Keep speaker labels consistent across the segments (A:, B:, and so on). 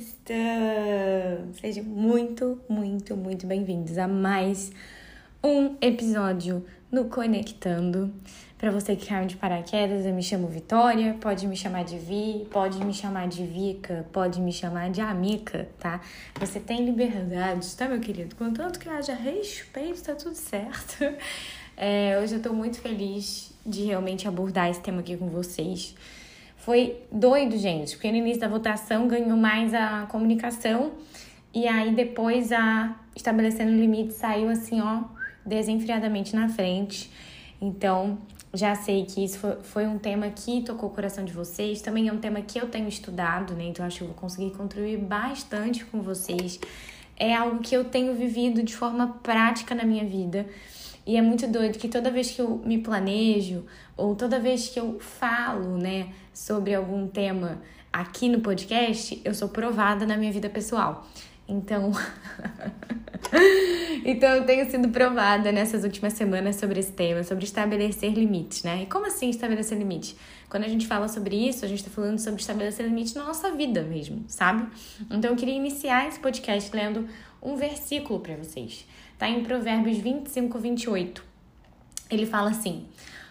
A: Paulista! Sejam muito, muito, muito bem-vindos a mais um episódio no Conectando. Para você que caiu de paraquedas, eu me chamo Vitória, pode me chamar de Vi, pode me chamar de Vica, pode me chamar de Amica, tá? Você tem liberdade, tá, meu querido? Contanto que haja respeito, tá tudo certo. É, hoje eu tô muito feliz de realmente abordar esse tema aqui com vocês. Foi doido, gente, porque no início da votação ganhou mais a comunicação e aí depois a estabelecendo limite saiu assim, ó, desenfreadamente na frente. Então, já sei que isso foi um tema que tocou o coração de vocês. Também é um tema que eu tenho estudado, né? Então, acho que eu vou conseguir contribuir bastante com vocês. É algo que eu tenho vivido de forma prática na minha vida. E é muito doido que toda vez que eu me planejo, ou toda vez que eu falo, né, sobre algum tema aqui no podcast, eu sou provada na minha vida pessoal. Então, então eu tenho sido provada nessas últimas semanas sobre esse tema, sobre estabelecer limites, né? E como assim estabelecer limite? Quando a gente fala sobre isso, a gente está falando sobre estabelecer limite na nossa vida mesmo, sabe? Então eu queria iniciar esse podcast lendo um versículo para vocês. Tá em Provérbios 25, 28. Ele fala assim: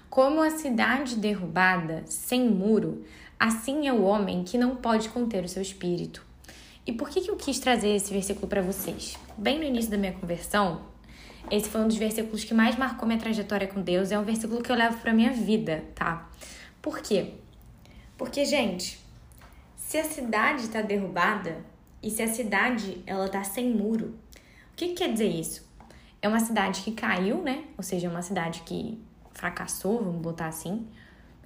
A: Como a cidade derrubada, sem muro, assim é o homem que não pode conter o seu espírito. E por que, que eu quis trazer esse versículo para vocês? Bem no início da minha conversão, esse foi um dos versículos que mais marcou minha trajetória com Deus. É um versículo que eu levo para minha vida, tá? Por quê? Porque, gente, se a cidade está derrubada e se a cidade ela tá sem muro, o que, que quer dizer isso? É uma cidade que caiu, né? Ou seja, é uma cidade que fracassou, vamos botar assim,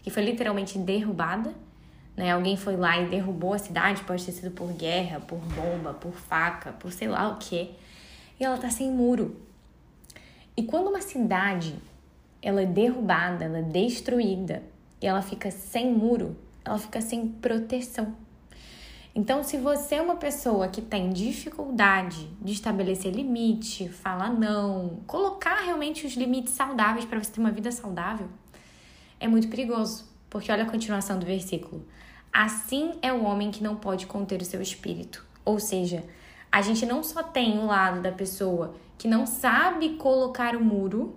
A: que foi literalmente derrubada né? Alguém foi lá e derrubou a cidade, pode ter sido por guerra, por bomba, por faca, por sei lá o que. E ela tá sem muro. E quando uma cidade ela é derrubada, ela é destruída, e ela fica sem muro, ela fica sem proteção. Então, se você é uma pessoa que tem dificuldade de estabelecer limite, falar não, colocar realmente os limites saudáveis para você ter uma vida saudável, é muito perigoso. Porque olha a continuação do versículo. Assim é o homem que não pode conter o seu espírito. Ou seja, a gente não só tem o lado da pessoa que não sabe colocar o muro,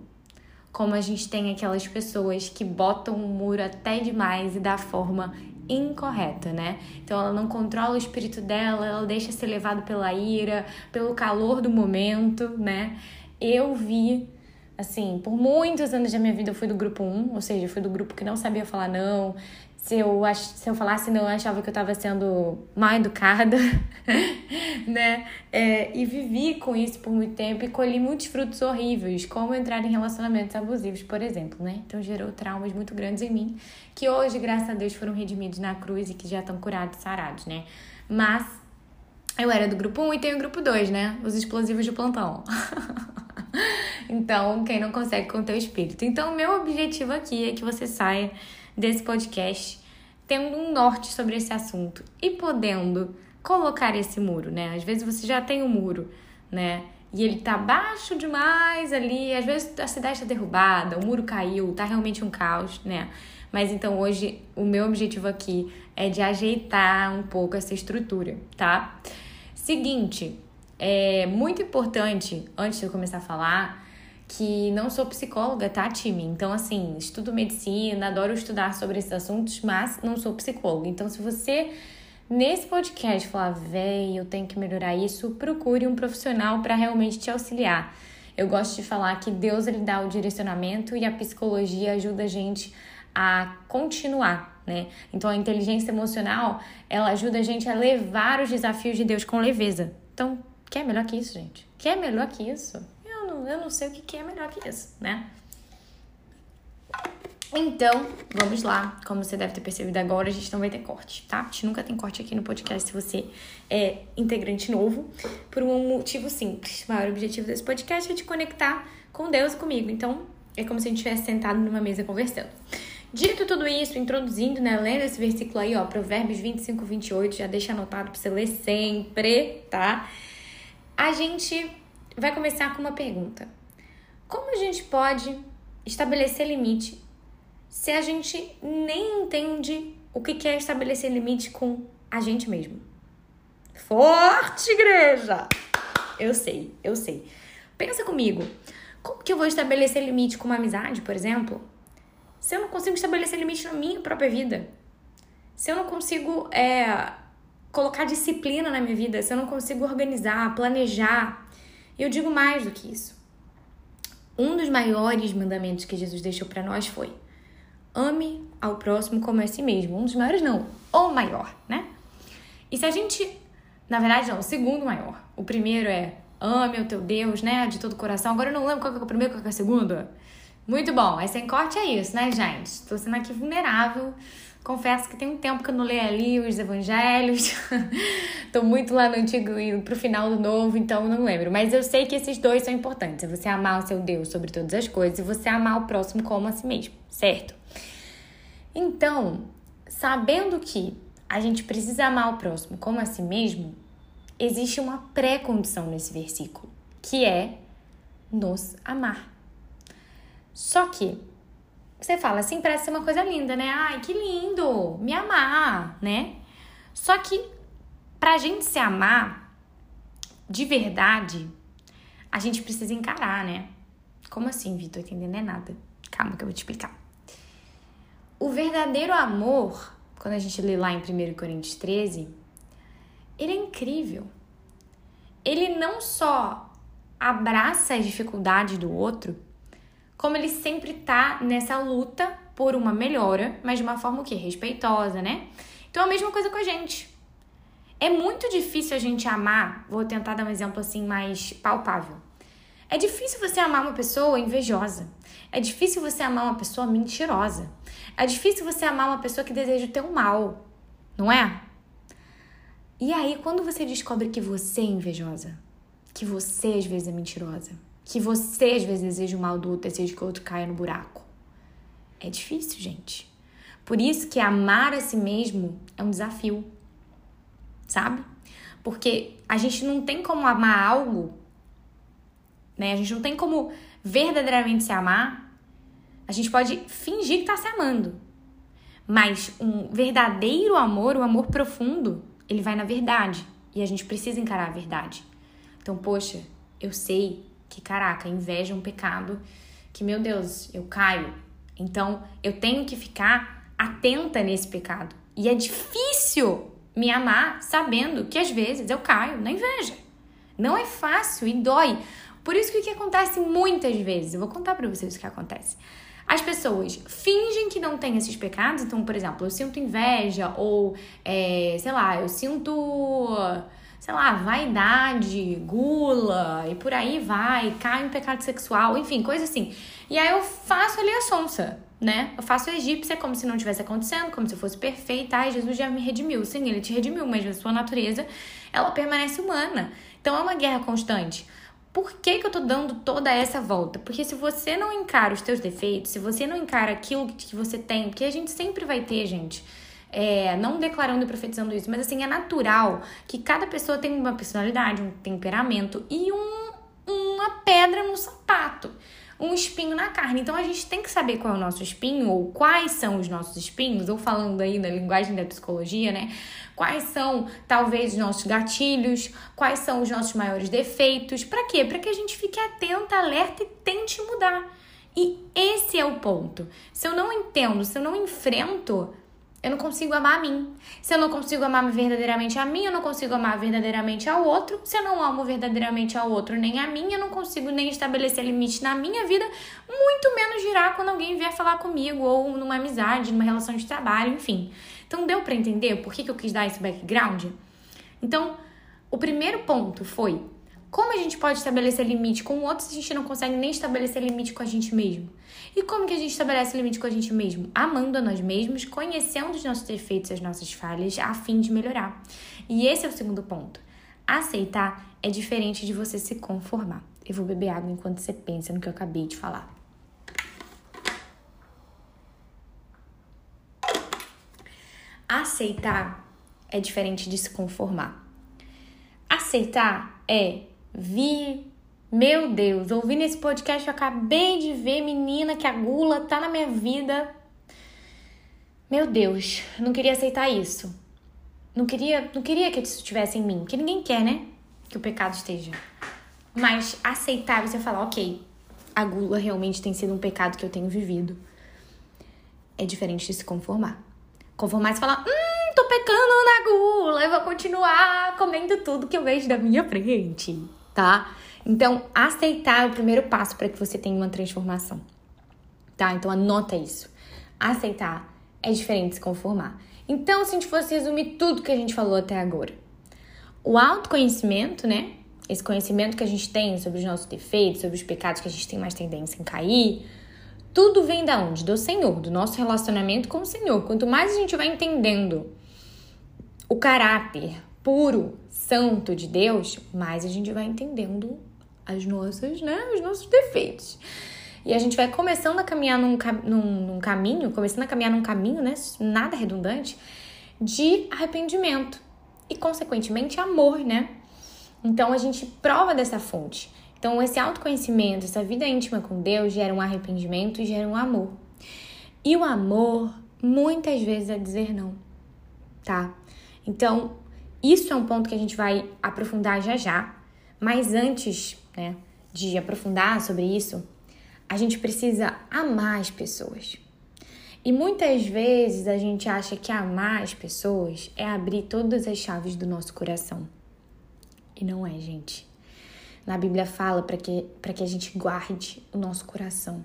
A: como a gente tem aquelas pessoas que botam o muro até demais e da forma incorreta, né? Então ela não controla o espírito dela, ela deixa ser levado pela ira, pelo calor do momento, né? Eu vi assim, por muitos anos da minha vida eu fui do grupo 1, ou seja, eu fui do grupo que não sabia falar não, se eu, se eu falasse não, eu achava que eu estava sendo mal educada, né? É, e vivi com isso por muito tempo e colhi muitos frutos horríveis, como entrar em relacionamentos abusivos, por exemplo, né? Então gerou traumas muito grandes em mim, que hoje, graças a Deus, foram redimidos na cruz e que já estão curados, sarados, né? Mas eu era do grupo 1 e tenho o grupo 2, né? Os explosivos de plantão. então, quem não consegue conter o espírito. Então, o meu objetivo aqui é que você saia desse podcast tendo um norte sobre esse assunto e podendo colocar esse muro, né? Às vezes você já tem um muro, né? E ele tá baixo demais ali, às vezes a cidade está derrubada, o muro caiu, tá realmente um caos, né? Mas então hoje o meu objetivo aqui é de ajeitar um pouco essa estrutura, tá? Seguinte, é muito importante, antes de eu começar a falar, que não sou psicóloga, tá, time? Então, assim, estudo medicina, adoro estudar sobre esses assuntos, mas não sou psicóloga. Então, se você nesse podcast falar, véi, eu tenho que melhorar isso, procure um profissional para realmente te auxiliar. Eu gosto de falar que Deus ele dá o direcionamento e a psicologia ajuda a gente a continuar, né? Então a inteligência emocional, ela ajuda a gente a levar os desafios de Deus com leveza. Então, quer melhor que isso, gente? Quer melhor que isso? não, eu não sei o que é melhor que isso, né? Então, vamos lá. Como você deve ter percebido agora, a gente não vai ter corte, tá? A gente nunca tem corte aqui no podcast se você é integrante novo, por um motivo simples. O maior objetivo desse podcast é te conectar com Deus e comigo. Então, é como se a gente estivesse sentado numa mesa conversando. Dito tudo isso, introduzindo, né, lendo esse versículo aí, ó, Provérbios 25, 28, já deixa anotado pra você ler sempre, tá? A gente vai começar com uma pergunta: Como a gente pode estabelecer limite se a gente nem entende o que é estabelecer limite com a gente mesmo? Forte, igreja! Eu sei, eu sei. Pensa comigo. Como que eu vou estabelecer limite com uma amizade, por exemplo? Se eu não consigo estabelecer limite na minha própria vida? Se eu não consigo é, colocar disciplina na minha vida? Se eu não consigo organizar, planejar? E eu digo mais do que isso. Um dos maiores mandamentos que Jesus deixou para nós foi: ame ao próximo como a si mesmo. Um dos maiores, não, o maior, né? E se a gente. Na verdade, não, o segundo maior. O primeiro é ame o teu Deus, né? De todo o coração. Agora eu não lembro qual é o primeiro, qual é o segundo. Muito bom. Aí sem corte é isso, né, gente? Tô sendo aqui vulnerável. Confesso que tem um tempo que eu não leio ali os evangelhos. Tô muito lá no antigo e pro final do novo, então não lembro. Mas eu sei que esses dois são importantes. É você amar o seu Deus sobre todas as coisas e você amar o próximo como a si mesmo, certo? Então, sabendo que a gente precisa amar o próximo como a si mesmo, existe uma pré-condição nesse versículo, que é nos amar. Só que você fala assim, parece ser uma coisa linda, né? Ai, que lindo! Me amar, né? Só que pra gente se amar de verdade, a gente precisa encarar, né? Como assim, Vitor? Entendendo é nada. Calma que eu vou te explicar. O verdadeiro amor, quando a gente lê lá em 1 Coríntios 13, ele é incrível. Ele não só abraça as dificuldades do outro, como ele sempre tá nessa luta por uma melhora, mas de uma forma o quê? Respeitosa, né? Então a mesma coisa com a gente. É muito difícil a gente amar, vou tentar dar um exemplo assim mais palpável. É difícil você amar uma pessoa invejosa. É difícil você amar uma pessoa mentirosa. É difícil você amar uma pessoa que deseja o teu mal, não é? E aí, quando você descobre que você é invejosa, que você às vezes é mentirosa, que você às vezes deseja o mal do outro, deseja que o outro caia no buraco, é difícil, gente. Por isso que amar a si mesmo é um desafio, sabe? Porque a gente não tem como amar algo, né? A gente não tem como verdadeiramente se amar. A gente pode fingir que tá se amando. Mas um verdadeiro amor, o um amor profundo, ele vai na verdade. E a gente precisa encarar a verdade. Então, poxa, eu sei que, caraca, inveja é um pecado que, meu Deus, eu caio. Então, eu tenho que ficar atenta nesse pecado. E é difícil me amar sabendo que às vezes eu caio na inveja. Não é fácil e dói. Por isso que o que acontece muitas vezes, eu vou contar para vocês o que acontece. As pessoas fingem que não têm esses pecados, então, por exemplo, eu sinto inveja, ou, é, sei lá, eu sinto, sei lá, vaidade, gula, e por aí vai, cai em pecado sexual, enfim, coisa assim. E aí eu faço ali a sonsa, né? Eu faço a egípcia como se não tivesse acontecendo, como se eu fosse perfeita. Ai, Jesus já me redimiu. Sim, ele te redimiu, mas a sua natureza, ela permanece humana. Então é uma guerra constante. Por que, que eu tô dando toda essa volta? Porque se você não encara os teus defeitos, se você não encara aquilo que você tem, porque a gente sempre vai ter, gente. É, não declarando e profetizando isso, mas assim, é natural que cada pessoa tem uma personalidade, um temperamento e um, uma pedra no sapato um espinho na carne. Então a gente tem que saber qual é o nosso espinho, ou quais são os nossos espinhos, ou falando aí na linguagem da psicologia, né? Quais são talvez os nossos gatilhos, quais são os nossos maiores defeitos. Para quê? Para que a gente fique atenta, alerta e tente mudar. E esse é o ponto. Se eu não entendo, se eu não enfrento eu não consigo amar a mim. Se eu não consigo amar verdadeiramente a mim, eu não consigo amar verdadeiramente ao outro. Se eu não amo verdadeiramente ao outro nem a mim, eu não consigo nem estabelecer limite na minha vida, muito menos girar quando alguém vier falar comigo, ou numa amizade, numa relação de trabalho, enfim. Então deu para entender por que, que eu quis dar esse background? Então, o primeiro ponto foi como a gente pode estabelecer limite com o outro se a gente não consegue nem estabelecer limite com a gente mesmo? E como que a gente estabelece limite com a gente mesmo? Amando a nós mesmos, conhecendo os nossos defeitos as nossas falhas, a fim de melhorar. E esse é o segundo ponto. Aceitar é diferente de você se conformar. Eu vou beber água enquanto você pensa no que eu acabei de falar. Aceitar é diferente de se conformar. Aceitar é vi. Meu Deus, ouvindo esse podcast, eu acabei de ver, menina, que a gula tá na minha vida. Meu Deus, não queria aceitar isso. não queria, não queria que isso estivesse em mim, que ninguém quer, né? Que o pecado esteja. Mas aceitar você falar, ok, a gula realmente tem sido um pecado que eu tenho vivido. É diferente de se conformar. Conformar e falar, hum, tô pecando na gula, eu vou continuar comendo tudo que eu vejo da minha frente, tá? Então, aceitar é o primeiro passo para que você tenha uma transformação. Tá? Então, anota isso. Aceitar é diferente de se conformar. Então, se a gente fosse resumir tudo que a gente falou até agora, o autoconhecimento, né? Esse conhecimento que a gente tem sobre os nossos defeitos, sobre os pecados que a gente tem mais tendência em cair, tudo vem da onde? Do Senhor, do nosso relacionamento com o Senhor. Quanto mais a gente vai entendendo o caráter puro, santo de Deus, mais a gente vai entendendo as nossas, né, os nossos defeitos. E a gente vai começando a caminhar num, num, num caminho, começando a caminhar num caminho, né? Nada redundante, de arrependimento. E, consequentemente, amor, né? Então a gente prova dessa fonte. Então, esse autoconhecimento, essa vida íntima com Deus gera um arrependimento e gera um amor. E o amor, muitas vezes, é dizer não, tá? Então, isso é um ponto que a gente vai aprofundar já já. Mas antes, né, de aprofundar sobre isso, a gente precisa amar as pessoas. E muitas vezes a gente acha que amar as pessoas é abrir todas as chaves do nosso coração. E não é, gente. Na Bíblia fala para que, que a gente guarde o nosso coração.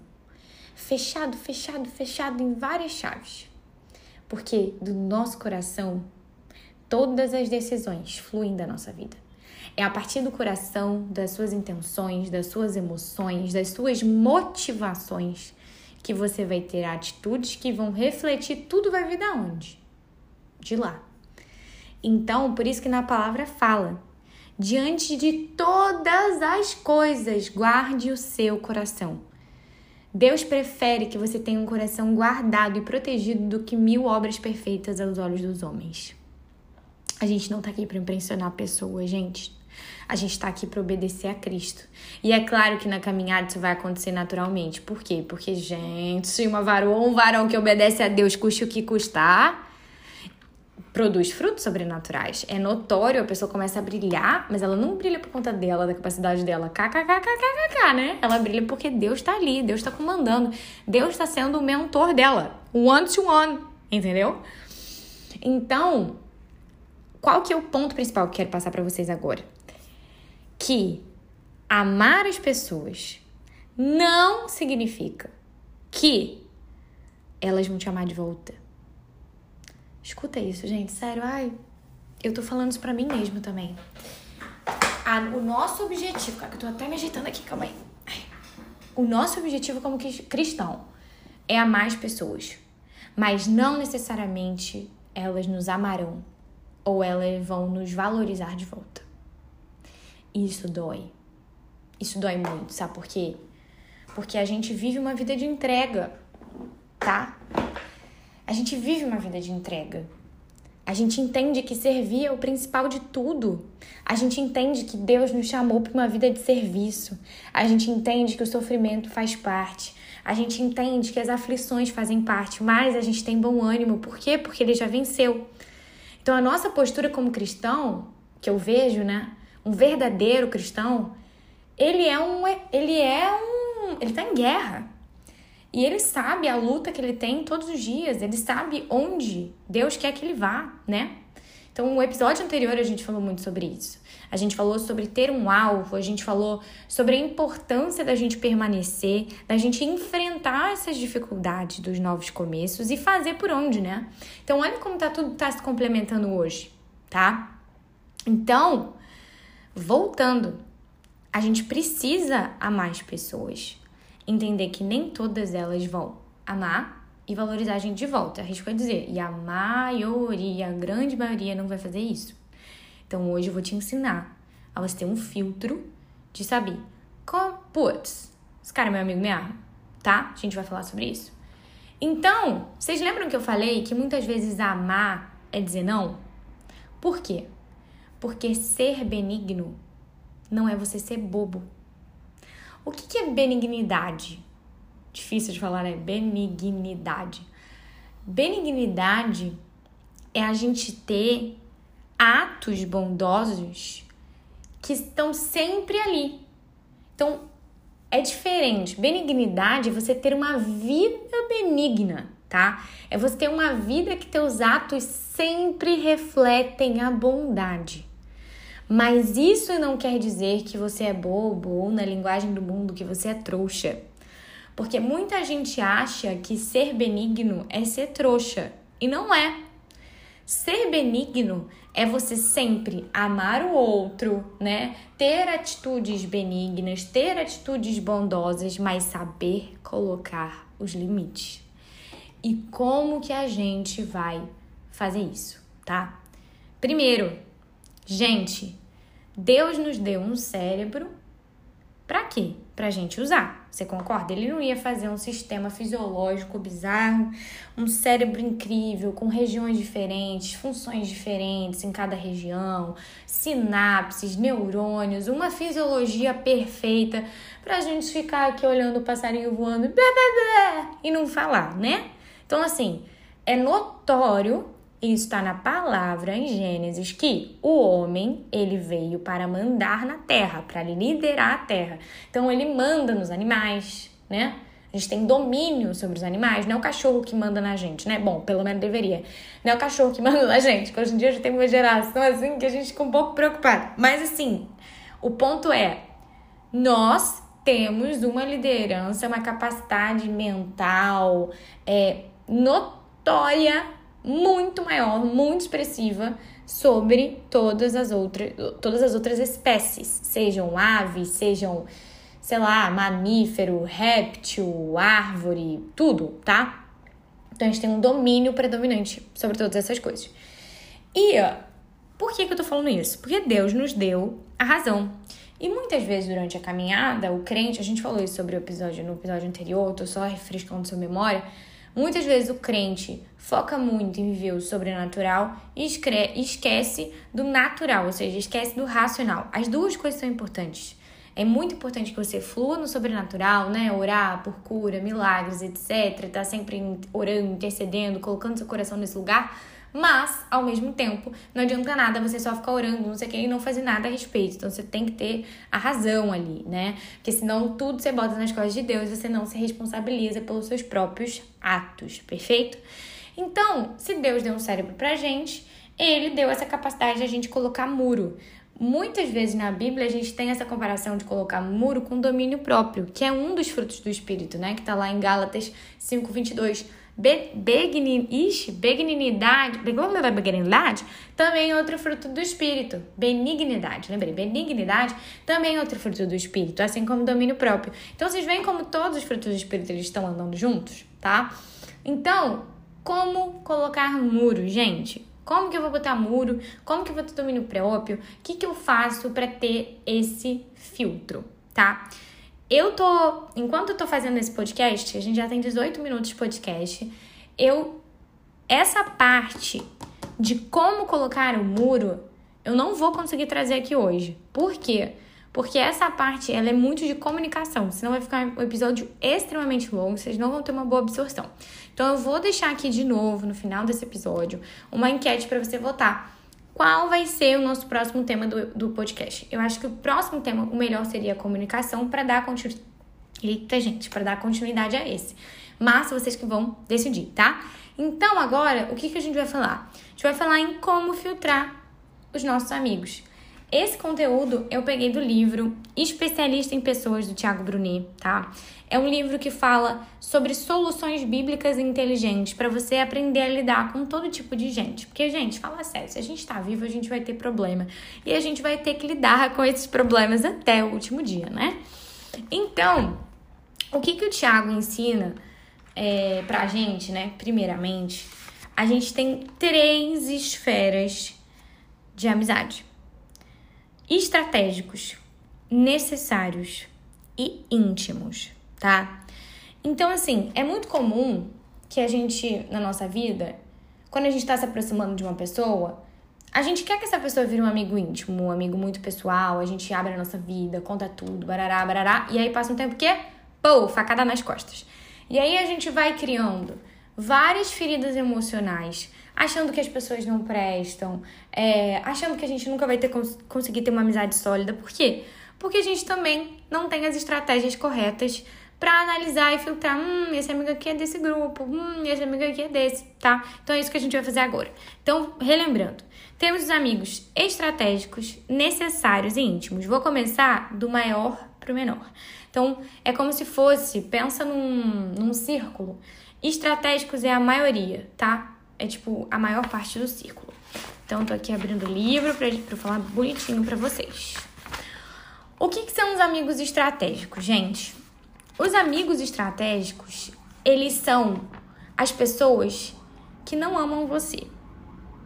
A: Fechado, fechado, fechado em várias chaves. Porque do nosso coração, todas as decisões fluem da nossa vida. É a partir do coração, das suas intenções, das suas emoções, das suas motivações que você vai ter atitudes que vão refletir tudo vai vir da onde? De lá. Então, por isso que na palavra fala: diante de todas as coisas, guarde o seu coração. Deus prefere que você tenha um coração guardado e protegido do que mil obras perfeitas aos olhos dos homens. A gente não tá aqui para impressionar pessoas, gente. A gente está aqui para obedecer a Cristo. E é claro que na caminhada isso vai acontecer naturalmente. Por quê? Porque, gente, uma varão, um varão que obedece a Deus, custe o que custar, produz frutos sobrenaturais. É notório, a pessoa começa a brilhar, mas ela não brilha por conta dela, da capacidade dela. KKKKKK, né? Ela brilha porque Deus está ali, Deus está comandando. Deus está sendo o mentor dela. One to one, entendeu? Então, qual que é o ponto principal que eu quero passar para vocês agora? que amar as pessoas não significa que elas vão te amar de volta. Escuta isso, gente, sério. Ai, eu tô falando isso pra mim mesmo também. Ah, o nosso objetivo, cara, que eu tô até me ajeitando aqui, calma aí. O nosso objetivo como cristão é amar as pessoas, mas não necessariamente elas nos amarão ou elas vão nos valorizar de volta. Isso dói. Isso dói muito, sabe por quê? Porque a gente vive uma vida de entrega, tá? A gente vive uma vida de entrega. A gente entende que servir é o principal de tudo. A gente entende que Deus nos chamou para uma vida de serviço. A gente entende que o sofrimento faz parte. A gente entende que as aflições fazem parte, mas a gente tem bom ânimo. Por quê? Porque ele já venceu. Então a nossa postura como cristão, que eu vejo, né, um verdadeiro cristão, ele é um ele é um ele tá em guerra. E ele sabe a luta que ele tem todos os dias, ele sabe onde Deus quer que ele vá, né? Então, no episódio anterior a gente falou muito sobre isso. A gente falou sobre ter um alvo, a gente falou sobre a importância da gente permanecer, da gente enfrentar essas dificuldades dos novos começos e fazer por onde, né? Então, olha como tá tudo tá se complementando hoje, tá? Então, Voltando, a gente precisa amar as pessoas. Entender que nem todas elas vão amar e valorizar a gente de volta. Arrisco a dizer. E a maioria, a grande maioria, não vai fazer isso. Então hoje eu vou te ensinar a você ter um filtro de saber. Com, putz, esse cara é meu amigo, me ama, tá? A gente vai falar sobre isso. Então, vocês lembram que eu falei que muitas vezes amar é dizer não? Por quê? Porque ser benigno não é você ser bobo. O que, é benignidade? Difícil de falar, né? Benignidade. Benignidade é a gente ter atos bondosos que estão sempre ali. Então, é diferente. Benignidade é você ter uma vida benigna, tá? É você ter uma vida que teus atos sempre refletem a bondade. Mas isso não quer dizer que você é bobo ou, na linguagem do mundo, que você é trouxa. Porque muita gente acha que ser benigno é ser trouxa. E não é. Ser benigno é você sempre amar o outro, né? Ter atitudes benignas, ter atitudes bondosas, mas saber colocar os limites. E como que a gente vai fazer isso, tá? Primeiro, gente, Deus nos deu um cérebro para quê? Pra gente usar. Você concorda? Ele não ia fazer um sistema fisiológico bizarro, um cérebro incrível, com regiões diferentes, funções diferentes em cada região, sinapses, neurônios, uma fisiologia perfeita pra gente ficar aqui olhando o passarinho voando e não falar, né? Então, assim, é notório isso está na palavra em Gênesis que o homem ele veio para mandar na terra, para liderar a terra. Então ele manda nos animais, né? A gente tem domínio sobre os animais, não é o cachorro que manda na gente, né? Bom, pelo menos deveria. Não é o cachorro que manda na gente, que hoje em dia já tem uma geração assim que a gente fica um pouco preocupado. Mas assim, o ponto é, nós temos uma liderança, uma capacidade mental é, notória muito maior, muito expressiva sobre todas as outras, todas as outras espécies, sejam aves, sejam, sei lá, mamífero, réptil, árvore, tudo, tá? Então a gente tem um domínio predominante sobre todas essas coisas. E por que, que eu tô falando isso? Porque Deus nos deu a razão. E muitas vezes durante a caminhada, o crente, a gente falou isso sobre o episódio no episódio anterior, tô só refrescando sua memória Muitas vezes o crente foca muito em viver o sobrenatural e esquece do natural, ou seja, esquece do racional. As duas coisas são importantes. É muito importante que você flua no sobrenatural, né? Orar por cura, milagres, etc. Tá sempre orando, intercedendo, colocando seu coração nesse lugar. Mas, ao mesmo tempo, não adianta nada você só ficar orando, não sei o que, e não fazer nada a respeito. Então, você tem que ter a razão ali, né? Porque senão tudo você bota nas costas de Deus você não se responsabiliza pelos seus próprios atos, perfeito? Então, se Deus deu um cérebro pra gente, ele deu essa capacidade de a gente colocar muro. Muitas vezes na Bíblia a gente tem essa comparação de colocar muro com domínio próprio, que é um dos frutos do Espírito, né? Que tá lá em Gálatas 5:22 benignidade, benignidade também é outro fruto do espírito. Benignidade, lembrei, benignidade também é outro fruto do espírito, assim como domínio próprio. Então vocês veem como todos os frutos do espírito eles estão andando juntos, tá? Então, como colocar muro, gente? Como que eu vou botar muro? Como que eu vou ter domínio próprio? O que, que eu faço para ter esse filtro, tá? Eu tô, enquanto eu tô fazendo esse podcast, a gente já tem 18 minutos de podcast. Eu essa parte de como colocar o muro, eu não vou conseguir trazer aqui hoje. Por quê? Porque essa parte ela é muito de comunicação, senão vai ficar um episódio extremamente longo, vocês não vão ter uma boa absorção. Então eu vou deixar aqui de novo no final desse episódio uma enquete para você votar qual vai ser o nosso próximo tema do, do podcast. Eu acho que o próximo tema, o melhor seria a comunicação para dar continuidade. Eita, gente, para dar continuidade a esse. Mas vocês que vão decidir, tá? Então, agora, o que, que a gente vai falar? A gente vai falar em como filtrar os nossos amigos. Esse conteúdo eu peguei do livro Especialista em Pessoas do Tiago Brunet, tá? É um livro que fala sobre soluções bíblicas inteligentes para você aprender a lidar com todo tipo de gente. Porque, gente, fala sério, se a gente tá vivo, a gente vai ter problema. E a gente vai ter que lidar com esses problemas até o último dia, né? Então, o que, que o Tiago ensina é, pra gente, né? Primeiramente, a gente tem três esferas de amizade estratégicos, necessários e íntimos, tá? Então, assim, é muito comum que a gente, na nossa vida, quando a gente tá se aproximando de uma pessoa, a gente quer que essa pessoa vire um amigo íntimo, um amigo muito pessoal, a gente abre a nossa vida, conta tudo, barará, barará, e aí passa um tempo que, pô, facada nas costas. E aí a gente vai criando várias feridas emocionais, achando que as pessoas não prestam, é, achando que a gente nunca vai ter conseguir ter uma amizade sólida. Por quê? Porque a gente também não tem as estratégias corretas para analisar e filtrar, hum, esse amigo aqui é desse grupo, hum, esse amigo aqui é desse, tá? Então é isso que a gente vai fazer agora. Então, relembrando, temos os amigos estratégicos, necessários e íntimos. Vou começar do maior pro menor. Então, é como se fosse, pensa num, num círculo. Estratégicos é a maioria, tá? É tipo a maior parte do círculo. Então, tô aqui abrindo o livro pra, pra falar bonitinho para vocês. O que, que são os amigos estratégicos, gente? Os amigos estratégicos, eles são as pessoas que não amam você.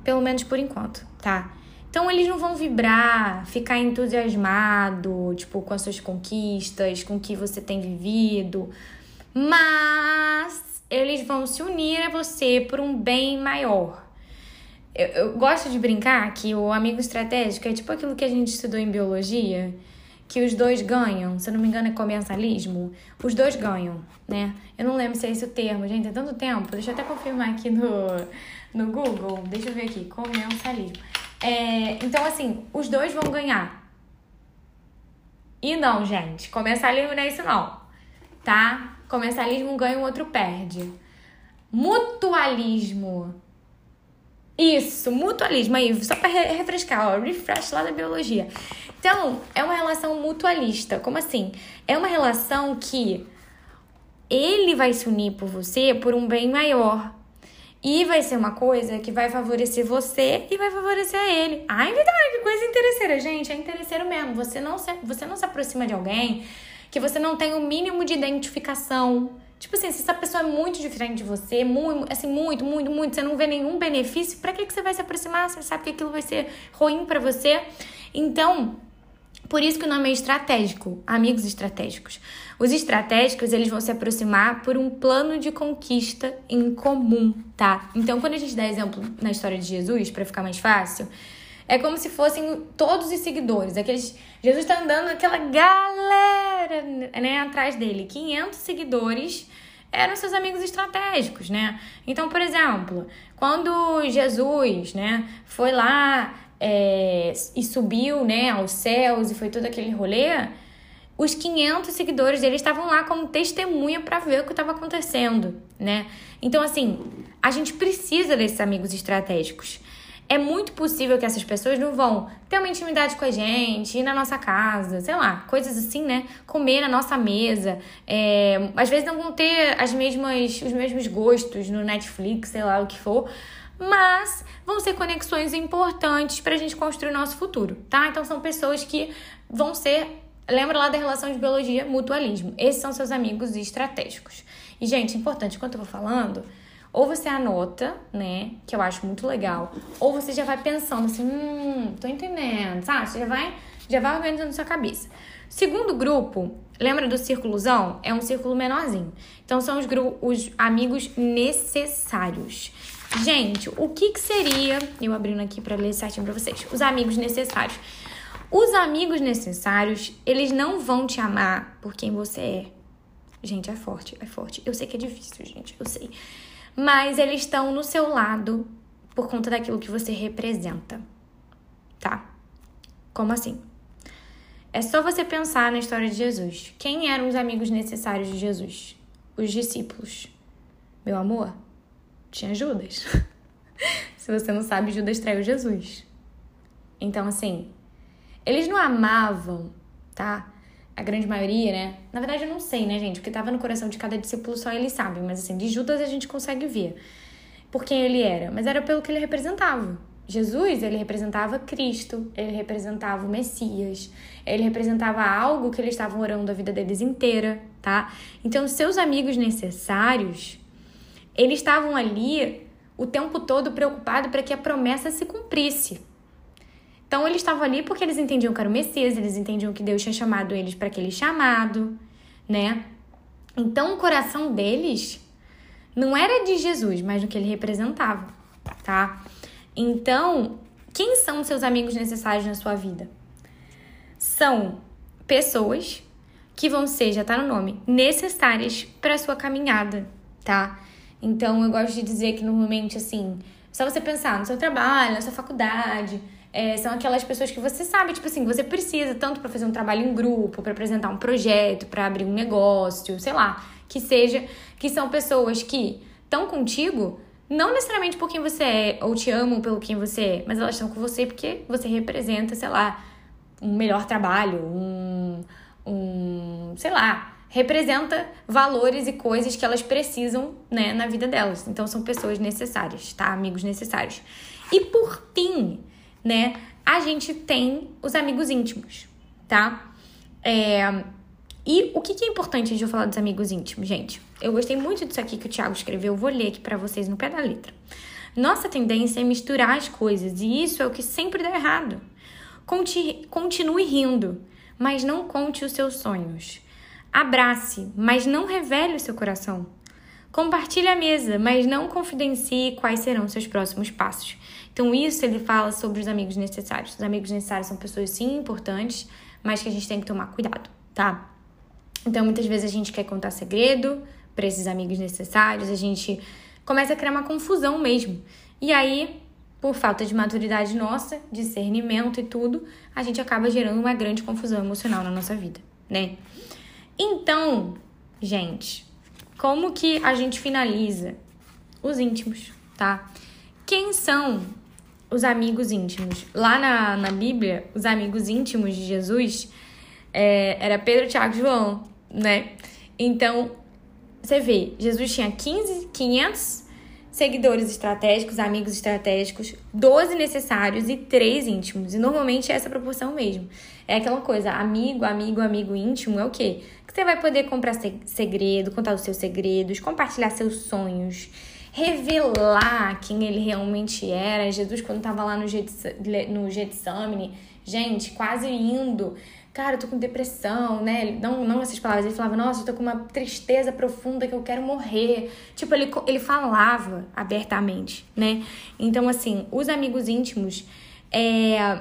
A: Pelo menos por enquanto, tá? Então eles não vão vibrar, ficar entusiasmado, tipo, com as suas conquistas, com o que você tem vivido, mas eles vão se unir a você por um bem maior. Eu, eu gosto de brincar que o amigo estratégico é tipo aquilo que a gente estudou em biologia, que os dois ganham, se eu não me engano é comensalismo, os dois ganham, né? Eu não lembro se é esse o termo, gente, é tanto tempo, deixa eu até confirmar aqui no, no Google, deixa eu ver aqui, comensalismo. É, então, assim, os dois vão ganhar. E não, gente, comensalismo não é isso não, tá? Comensalismo ganha, o outro perde. Mutualismo. Isso, mutualismo aí, só para refrescar, ó, refresh lá da biologia. Então, é uma relação mutualista. Como assim? É uma relação que ele vai se unir por você por um bem maior. E vai ser uma coisa que vai favorecer você e vai favorecer a ele. Ai, Vitória, que coisa interesseira, gente. É interesseiro mesmo. Você não se, você não se aproxima de alguém que você não tem o mínimo de identificação. Tipo assim, se essa pessoa é muito diferente de você, muito, assim, muito, muito, muito, você não vê nenhum benefício, pra que, que você vai se aproximar? Você sabe que aquilo vai ser ruim para você. Então, por isso que o nome é estratégico, amigos estratégicos. Os estratégicos, eles vão se aproximar por um plano de conquista em comum, tá? Então, quando a gente dá exemplo na história de Jesus, para ficar mais fácil, é como se fossem todos os seguidores, aqueles Jesus está andando aquela galera, né, atrás dele, 500 seguidores eram seus amigos estratégicos, né? Então, por exemplo, quando Jesus, né, foi lá é, e subiu né, aos céus e foi todo aquele rolê, os 500 seguidores dele estavam lá como testemunha para ver o que estava acontecendo, né? Então, assim, a gente precisa desses amigos estratégicos. É muito possível que essas pessoas não vão ter uma intimidade com a gente, ir na nossa casa, sei lá, coisas assim, né? Comer na nossa mesa. É, às vezes não vão ter as mesmas, os mesmos gostos no Netflix, sei lá o que for mas vão ser conexões importantes para a gente construir o nosso futuro, tá? Então são pessoas que vão ser. Lembra lá da relação de biologia, mutualismo. Esses são seus amigos estratégicos. E, gente, importante, enquanto eu vou falando, ou você anota, né? Que eu acho muito legal, ou você já vai pensando assim, hum, tô entendendo, sabe? Você já vai, já vai organizando sua cabeça. Segundo grupo, lembra do círculozão? É um círculo menorzinho. Então são os, os amigos necessários. Gente, o que, que seria, eu abrindo aqui para ler certinho para vocês, os amigos necessários. Os amigos necessários, eles não vão te amar por quem você é. Gente, é forte, é forte. Eu sei que é difícil, gente, eu sei. Mas eles estão no seu lado por conta daquilo que você representa. Tá? Como assim? É só você pensar na história de Jesus. Quem eram os amigos necessários de Jesus? Os discípulos. Meu amor, tinha Judas. Se você não sabe, Judas traiu Jesus. Então, assim, eles não amavam, tá? A grande maioria, né? Na verdade, eu não sei, né, gente? Porque tava no coração de cada discípulo, só eles sabem. Mas, assim, de Judas a gente consegue ver por quem ele era. Mas era pelo que ele representava. Jesus, ele representava Cristo, ele representava o Messias, ele representava algo que eles estavam orando a vida deles inteira, tá? Então, seus amigos necessários eles estavam ali o tempo todo preocupados para que a promessa se cumprisse. Então eles estavam ali porque eles entendiam que era o Messias, eles entendiam que Deus tinha chamado eles para aquele chamado, né? Então o coração deles não era de Jesus, mas do que ele representava, tá? Então, quem são os seus amigos necessários na sua vida? São pessoas que vão ser, já tá no nome, necessárias para sua caminhada, tá? Então eu gosto de dizer que normalmente assim Só você pensar no seu trabalho, na sua faculdade. É, são aquelas pessoas que você sabe, tipo assim, você precisa tanto para fazer um trabalho em grupo, para apresentar um projeto, para abrir um negócio, sei lá, que seja, que são pessoas que estão contigo não necessariamente por quem você é, ou te amam pelo quem você é, mas elas estão com você porque você representa, sei lá, um melhor trabalho, um, um sei lá, representa valores e coisas que elas precisam, né, na vida delas. Então são pessoas necessárias, tá? Amigos necessários. E por fim, né, a gente tem os amigos íntimos, tá? É... E o que, que é importante de eu falar dos amigos íntimos, gente? Eu gostei muito disso aqui que o Thiago escreveu, eu vou ler aqui para vocês no pé da letra. Nossa tendência é misturar as coisas e isso é o que sempre dá errado. Conte, continue rindo, mas não conte os seus sonhos. Abrace, mas não revele o seu coração. Compartilhe a mesa, mas não confidencie quais serão seus próximos passos. Então, isso ele fala sobre os amigos necessários. Os amigos necessários são pessoas, sim, importantes, mas que a gente tem que tomar cuidado, tá? Então, muitas vezes a gente quer contar segredo para esses amigos necessários, a gente começa a criar uma confusão mesmo. E aí, por falta de maturidade nossa, discernimento e tudo, a gente acaba gerando uma grande confusão emocional na nossa vida, né? Então, gente, como que a gente finaliza? Os íntimos, tá? Quem são os amigos íntimos? Lá na, na Bíblia, os amigos íntimos de Jesus é, era Pedro, Tiago e João, né? Então, você vê, Jesus tinha 15, 500 seguidores estratégicos, amigos estratégicos, 12 necessários e 3 íntimos. E normalmente é essa proporção mesmo. É aquela coisa, amigo, amigo, amigo íntimo é o quê? Que você vai poder comprar segredo, contar os seus segredos, compartilhar seus sonhos, revelar quem ele realmente era. Jesus, quando estava lá no, Getsamine, gente, quase indo cara, eu tô com depressão, né? Não, não essas palavras. Ele falava, nossa, eu tô com uma tristeza profunda que eu quero morrer. Tipo, ele, ele falava abertamente, né? Então, assim, os amigos íntimos, é.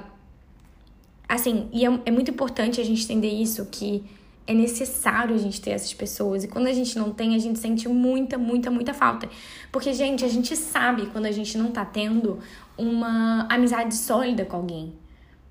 A: Assim, e é, é muito importante a gente entender isso, que é necessário a gente ter essas pessoas. E quando a gente não tem, a gente sente muita, muita, muita falta. Porque, gente, a gente sabe quando a gente não tá tendo uma amizade sólida com alguém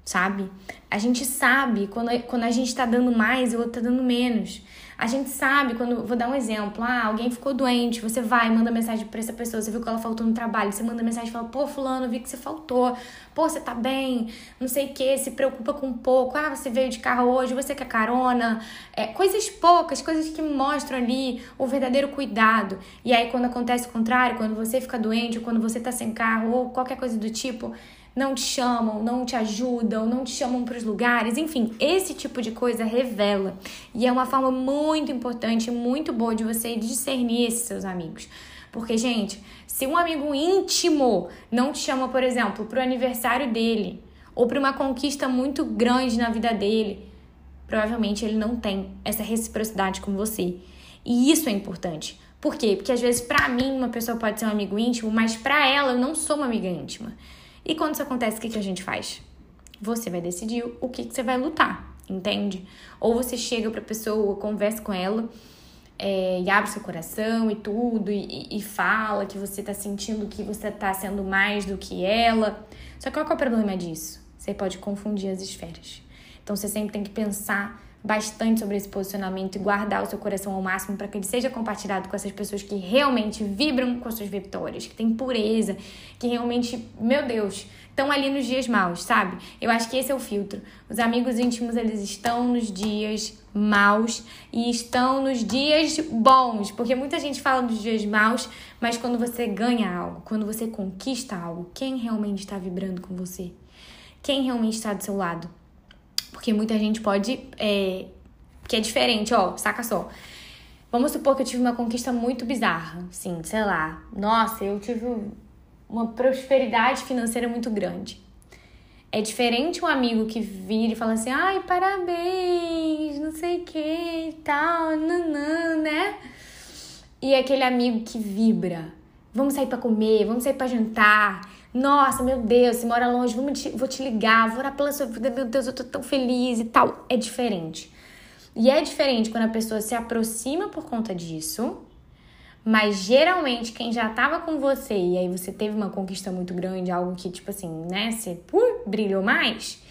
A: sabe? A gente sabe quando, quando a gente tá dando mais e o outro tá dando menos. A gente sabe quando. Vou dar um exemplo. Ah, alguém ficou doente, você vai, manda mensagem pra essa pessoa, você viu que ela faltou no trabalho, você manda mensagem e fala, pô, fulano, vi que você faltou, pô, você tá bem, não sei o que, se preocupa com um pouco, ah, você veio de carro hoje, você quer carona. É, coisas poucas, coisas que mostram ali o verdadeiro cuidado. E aí, quando acontece o contrário, quando você fica doente, ou quando você tá sem carro, ou qualquer coisa do tipo não te chamam, não te ajudam, não te chamam para os lugares, enfim, esse tipo de coisa revela. E é uma forma muito importante, muito boa de você discernir esses seus amigos. Porque, gente, se um amigo íntimo não te chama, por exemplo, para o aniversário dele, ou para uma conquista muito grande na vida dele, provavelmente ele não tem essa reciprocidade com você. E isso é importante. Por quê? Porque às vezes para mim uma pessoa pode ser um amigo íntimo, mas para ela eu não sou uma amiga íntima. E quando isso acontece, o que, que a gente faz? Você vai decidir o que, que você vai lutar, entende? Ou você chega pra pessoa, conversa com ela é, e abre seu coração e tudo, e, e, fala que você tá sentindo que você tá sendo mais do que ela. Só que qual é o problema disso? Você pode confundir as esferas. Então você sempre tem que pensar bastante sobre esse posicionamento e guardar o seu coração ao máximo para que ele seja compartilhado com essas pessoas que realmente vibram com as suas vitórias, que têm pureza, que realmente, meu Deus, estão ali nos dias maus, sabe? Eu acho que esse é o filtro. Os amigos íntimos, eles estão nos dias maus e estão nos dias bons, porque muita gente fala dos dias maus, mas quando você ganha algo, quando você conquista algo, quem realmente está vibrando com você? Quem realmente está do seu lado? Porque muita gente pode. É, que é diferente, ó, saca só. Vamos supor que eu tive uma conquista muito bizarra, sim, sei lá. Nossa, eu tive uma prosperidade financeira muito grande. É diferente um amigo que vira e fala assim, ai, parabéns, não sei o que e tal, nanã, né? E aquele amigo que vibra. Vamos sair para comer, vamos sair para jantar. Nossa, meu Deus, você mora longe, vou te, vou te ligar, vou orar pela sua vida, meu Deus, eu tô tão feliz e tal. É diferente. E é diferente quando a pessoa se aproxima por conta disso, Mas geralmente quem já tava com você e aí você teve uma conquista muito grande, algo que tipo assim, né, você uh, brilhou mais,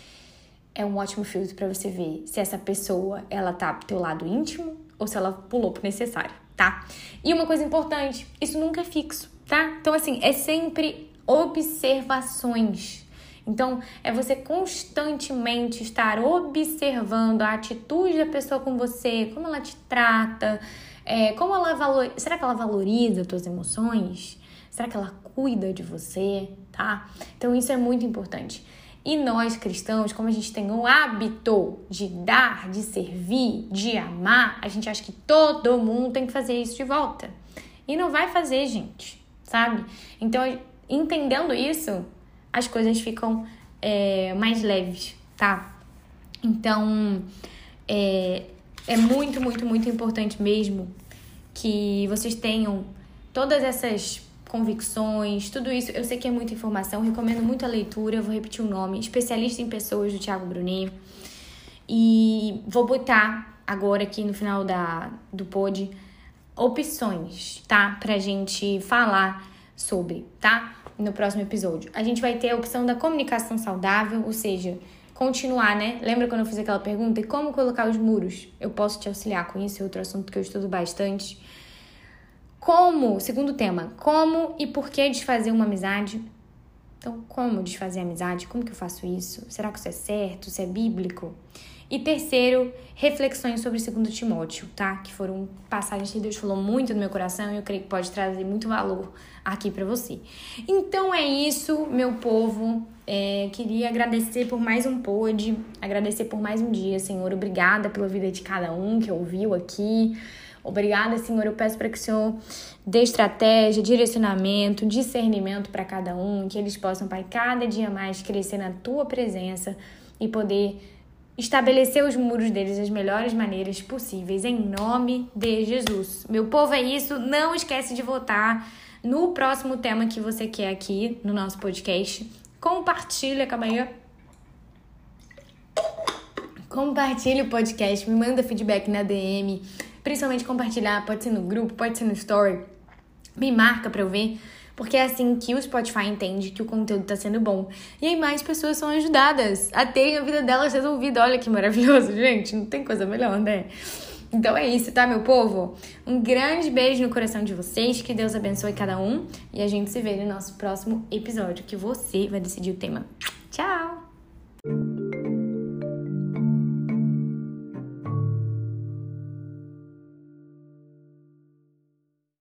A: é um ótimo filtro para você ver se essa pessoa ela tá pro teu lado íntimo ou se ela pulou pro necessário, tá? E uma coisa importante, isso nunca é fixo, tá? Então assim, é sempre observações. Então, é você constantemente estar observando a atitude da pessoa com você, como ela te trata, é, como ela valoriza. Será que ela valoriza as tuas emoções? Será que ela cuida de você, tá? Então, isso é muito importante. E nós cristãos, como a gente tem o hábito de dar, de servir, de amar, a gente acha que todo mundo tem que fazer isso de volta. E não vai fazer, gente, sabe? Então, entendendo isso, as coisas ficam é, mais leves, tá? Então, é, é muito, muito, muito importante mesmo que vocês tenham todas essas convicções, tudo isso. Eu sei que é muita informação, recomendo muito a leitura. Vou repetir o nome: Especialista em Pessoas, do Thiago Brunet. E vou botar agora aqui no final da, do pod opções, tá? Pra gente falar sobre, tá? No próximo episódio. A gente vai ter a opção da comunicação saudável, ou seja, continuar, né? Lembra quando eu fiz aquela pergunta? E como colocar os muros? Eu posso te auxiliar com isso, é outro assunto que eu estudo bastante. Como, segundo tema, como e por que desfazer uma amizade? Então, como desfazer a amizade? Como que eu faço isso? Será que isso é certo? Isso é bíblico? E terceiro, reflexões sobre o segundo Timóteo, tá? Que foram passagens que Deus falou muito no meu coração e eu creio que pode trazer muito valor aqui para você. Então é isso, meu povo. É, queria agradecer por mais um pod, agradecer por mais um dia, Senhor. Obrigada pela vida de cada um que ouviu aqui. Obrigada, Senhor. Eu peço para que o Senhor dê estratégia, direcionamento, discernimento para cada um, que eles possam, Pai, cada dia mais crescer na tua presença e poder estabelecer os muros deles das melhores maneiras possíveis, em nome de Jesus. Meu povo, é isso. Não esquece de votar no próximo tema que você quer aqui no nosso podcast. Compartilha, aí. Compartilha o podcast, me manda feedback na DM Principalmente compartilhar, pode ser no grupo, pode ser no story. Me marca pra eu ver. Porque é assim que o Spotify entende que o conteúdo tá sendo bom. E aí mais pessoas são ajudadas a terem a vida delas resolvida. Olha que maravilhoso, gente. Não tem coisa melhor, né? Então é isso, tá, meu povo? Um grande beijo no coração de vocês. Que Deus abençoe cada um. E a gente se vê no nosso próximo episódio, que você vai decidir o tema. Tchau!